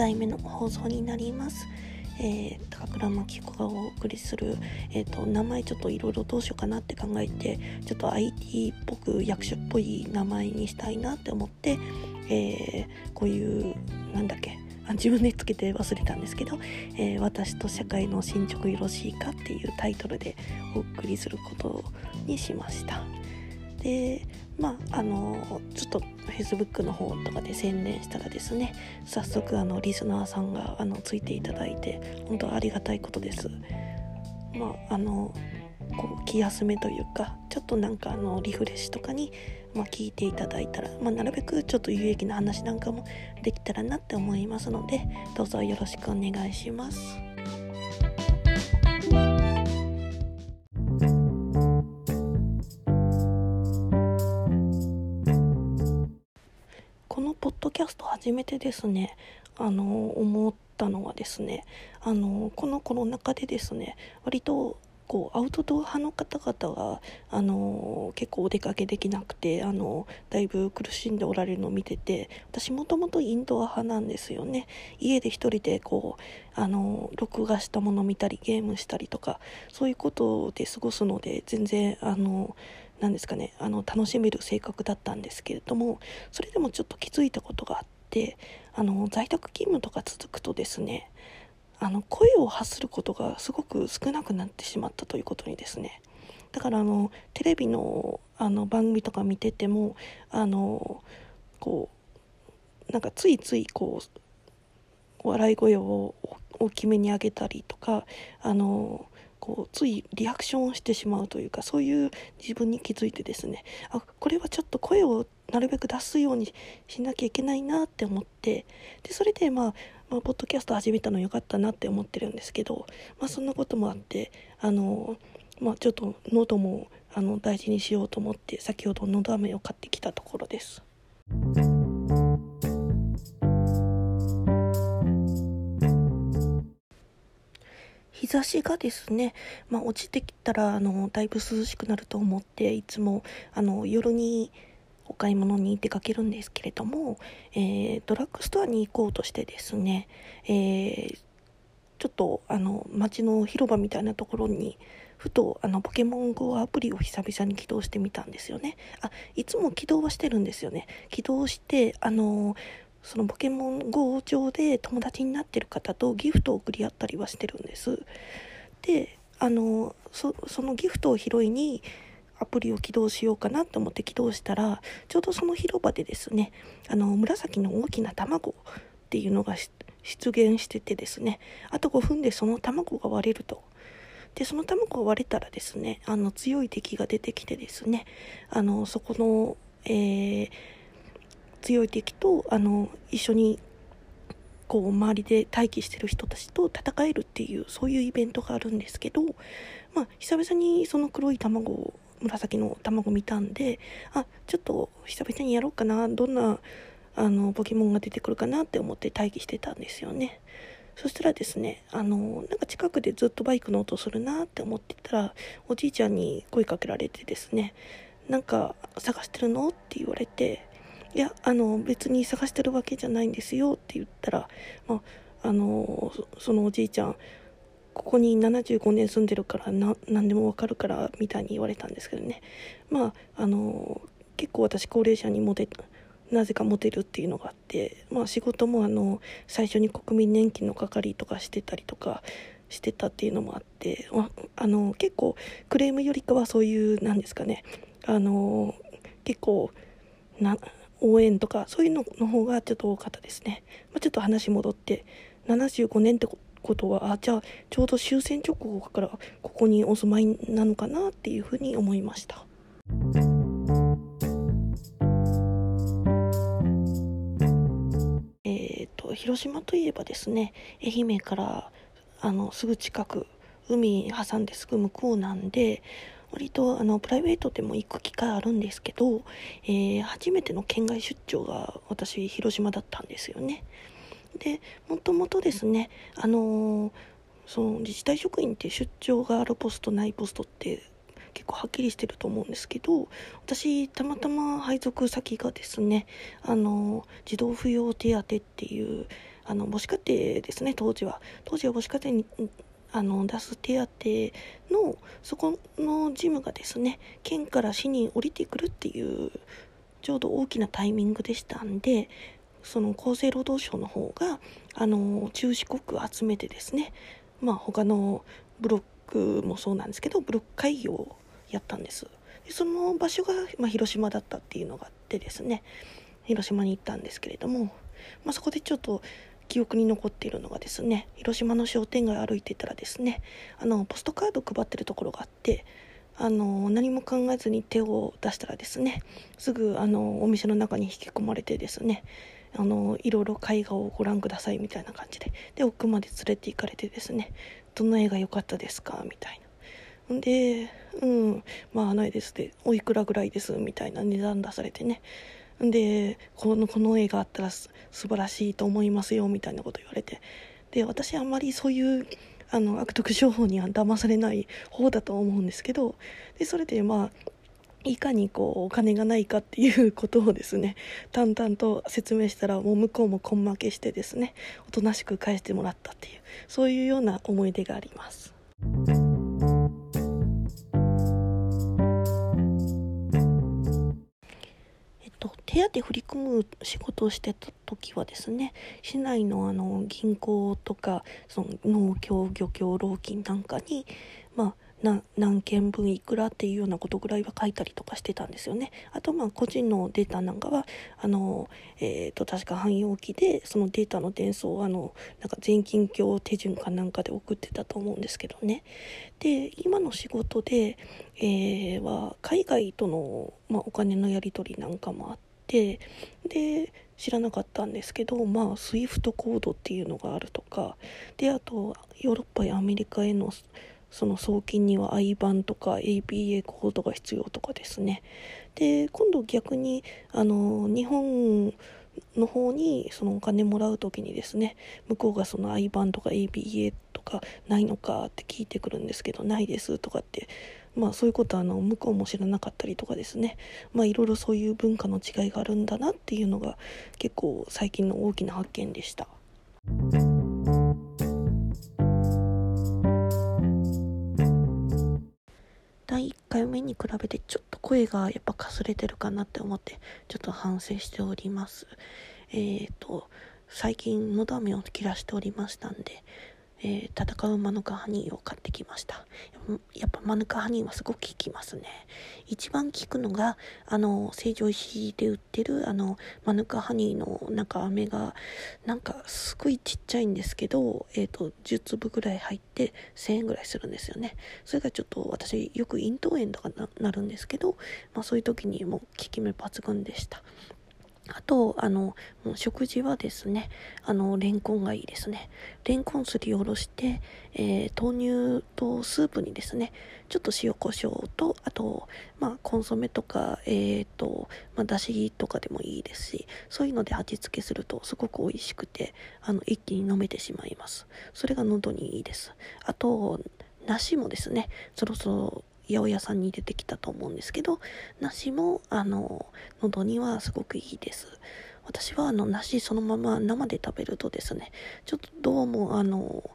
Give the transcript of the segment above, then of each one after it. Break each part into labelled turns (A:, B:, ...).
A: 回目の放送になります。えー、高倉真紀子がお送りする、えーと、名前ちょっといろいろどうしようかなって考えてちょっと IT っぽく役所っぽい名前にしたいなって思って、えー、こういうなんだっけあ自分でつけて忘れたんですけど「えー、私と社会の進捗よろしいか?」っていうタイトルでお送りすることにしました。でまああのちょっと Facebook の方とかで宣伝したらですね早速あのリスナーさんがあのついていただいて本当ありがたいことですまああのこう気休めというかちょっとなんかあのリフレッシュとかに、まあ、聞いていただいたら、まあ、なるべくちょっと有益な話なんかもできたらなって思いますのでどうぞよろしくお願いします。スト初めてですね。あの思ったのはですねあのこのコロナ禍でですね割とこうアウトドア派の方々があの結構お出かけできなくてあのだいぶ苦しんでおられるのを見てて私もともとインドア派なんですよね。家で一人でこうあの録画したものを見たりゲームしたりとかそういうことで過ごすので全然あの何ですかねあの楽しめる性格だったんですけれどもそれでもちょっと気づいたことがあってあの在宅勤務とか続くとですねあの声を発することがすごく少なくなってしまったということにですねだからあのテレビのあの番組とか見ててもあのこうなんかついついこう笑い声を大きめに上げたりとかあのこうついリアクションをしてしまうというかそういう自分に気づいてですねあこれはちょっと声をなるべく出すようにしなきゃいけないなって思ってでそれでまあまあ、ポッドキャスト始めたの良かったなって思ってるんですけど、まあ、そんなこともあってあの、まあ、ちょっと喉もあの大事にしようと思って先ほどのど飴を買ってきたところです。日差しがですね、まあ、落ちてきたらあのだいぶ涼しくなると思っていつもあの夜にお買い物に出かけるんですけれども、えー、ドラッグストアに行こうとしてですね、えー、ちょっとあの街の広場みたいなところにふとあのポケモン GO アプリを久々に起動してみたんですよね。あいつも起動はしてるんですよね。起動してあのそのポケモン GO 上で友達になってる方とギフトを送り合ったりはしてるんです。であのそのギフトを拾いにアプリを起動しようかなと思って起動したらちょうどその広場でですねあの紫の大きな卵っていうのが出現しててですねあと5分でその卵が割れると。でその卵が割れたらですねあの強い敵が出てきてですねあのそこの、えー強い敵とあの一緒にこう周りで待機してる人たちと戦えるっていうそういうイベントがあるんですけど、まあ、久々にその黒い卵を紫の卵見たんであちょっと久々にやろうかなどんなあのポケモンが出てくるかなって思って待機してたんですよね。そしたらですねあのなんか近くでずっとバイクの音するなって思ってたらおじいちゃんに声かけられてですねなんか探してるの？って言われていやあの別に探してるわけじゃないんですよって言ったら、まあ、あのそのおじいちゃんここに75年住んでるからな何でもわかるからみたいに言われたんですけどね。まああの結構私高齢者にモテなぜかモテるっていうのがあって、まあ、仕事もあの最初に国民年金の係とかしてたりとかしてたっていうのもあって、あ、あの結構クレームよりかはそういうなんですかねあの結構な応援とかそういうのの方がちょっと多かったですね、まあ、ちょっと話戻って75年ってことはあじゃあちょうど終戦直後からここにお住まいなのかなっていうふうに思いました。えっ、と広島といえばですね愛媛からあのすぐ近く海挟んですぐ向こうなんで割とあのプライベートでも行く機会あるんですけど、えー、初めての県外出張が私広島だったんですよね。でもともとですねあのー、その自治体職員って出張があるポストないポストって結構はっきりしてると思うんですけど私たまたま配属先がですねあの児童扶養手当っていうあの母子家庭ですね当時は当時は母子家庭にあの出す手当のそこの事務がですね県から市に降りてくるっていうちょうど大きなタイミングでしたんでその厚生労働省の方があの中四国集めてですねまあ他のブロックもそうなんですけどブロック会議をやったんです。でその場所が、まあ、広島だったっていうのがあってですね広島に行ったんですけれども、まあ、そこでちょっと記憶に残っているのがですね広島の商店街歩いてたらですねあのポストカード配ってるところがあってあの何も考えずに手を出したらですねすぐあのお店の中に引き込まれてですねあのいろいろ絵画をご覧くださいみたいな感じでで奥まで連れて行かれてですねどの絵が良かったですか？みたいな。でうんまあないですでおいくらぐらいです？みたいな値段出されてねでこのこの絵があったら素晴らしいと思いますよみたいなこと言われてで私あんまりそういうあの悪徳商法には騙されない方だと思うんですけどでそれでまあいかにこうお金がないかっていう ことをですね淡々と説明したらもう向こうも根負けしてですねおとなしく返してもらったっていうそういうような思い出があります。と手当振り込む仕事をしてた時はですね市内のあの銀行とかその農協漁協労金なんかに何件分いくらっていうようなことぐらいは書いたりとかしてたんですよね。あとまあ個人のデータなんかはあの、えー、と確か汎用機でそのデータの伝送をあのなんか全金協手順かなんかで送ってたと思うんですけどね。で今の仕事で、えー、は海外との、まあ、お金のやり取りなんかもあって。で知らなかったんですけどまあ SWIFT コードっていうのがあるとかであとヨーロッパやアメリカへのその送金には IBAN とか ABA コードが必要とかですねで今度逆にあの日本の方にそのお金もらう時にですね向こうがその IBAN とか ABA とかないのかって聞いてくるんですけどないですとかってまあそういうことはあの向こうも知らなかったりとかですねまあいろいろそういう文化の違いがあるんだなっていうのが結構最近の大きな発見でした。第1回目に比べてちょっと声がやっぱかすれてるかなって思ってちょっと反省しております。えっ、ー、と最近のどめを切らしておりましたんでえー、戦うマヌカハニーを買ってきました。やっぱマヌカハニーはすごく効きますね。一番効くのがあの成城石で売ってるあのマヌカハニーのなんか飴がなんかすごいちっちゃいんですけど、えーと、10粒ぐらい入って1000円ぐらいするんですよね。それがちょっと私よく咽頭炎とかなるんですけど、まあ、そういう時にも効き目抜群でした。あと、あの、食事はですね、あの、レンコンがいいですね。レンコンすりおろして、えー、豆乳とスープにですね、ちょっと塩コショウと、あと、まあ、コンソメとか、えっ、ー、と、まあ、だしとかでもいいですし、そういうので味付けするとすごく美味しくて、あの、一気に飲めてしまいます。それが喉にいいです。あと、梨もですね、そろそろ八百屋さんに出てきたと思うんですけど梨もあの喉にはすごくいいです。私はあの梨そのまま生で食べるとですねちょっとどうもあの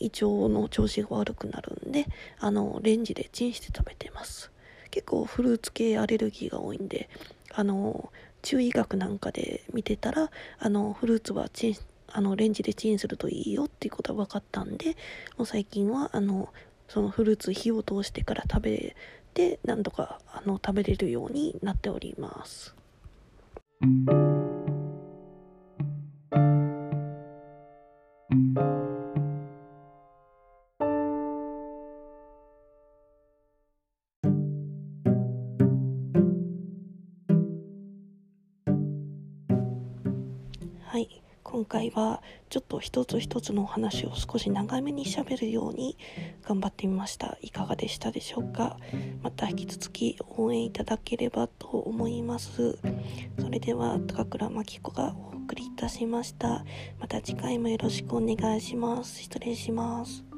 A: 胃腸の調子が悪くなるんであのレンジでチンして食べてます。結構フルーツ系アレルギーが多いんであの中医学なんかで見てたらあのフルーツはチンあのレンジでチンするといいよっていうことは分かったんでもう最近はあのそのフルーツ火を通してから食べて何とかあの食べれるようになっております。回はちょっと一つ一つのお話を少し長めにしゃべるように頑張ってみました。いかがでしたでしょうか？また引き続き応援いただければと思います。それでは高倉真紀子がお送りいたしました。また次回もよろしくお願いします。失礼します。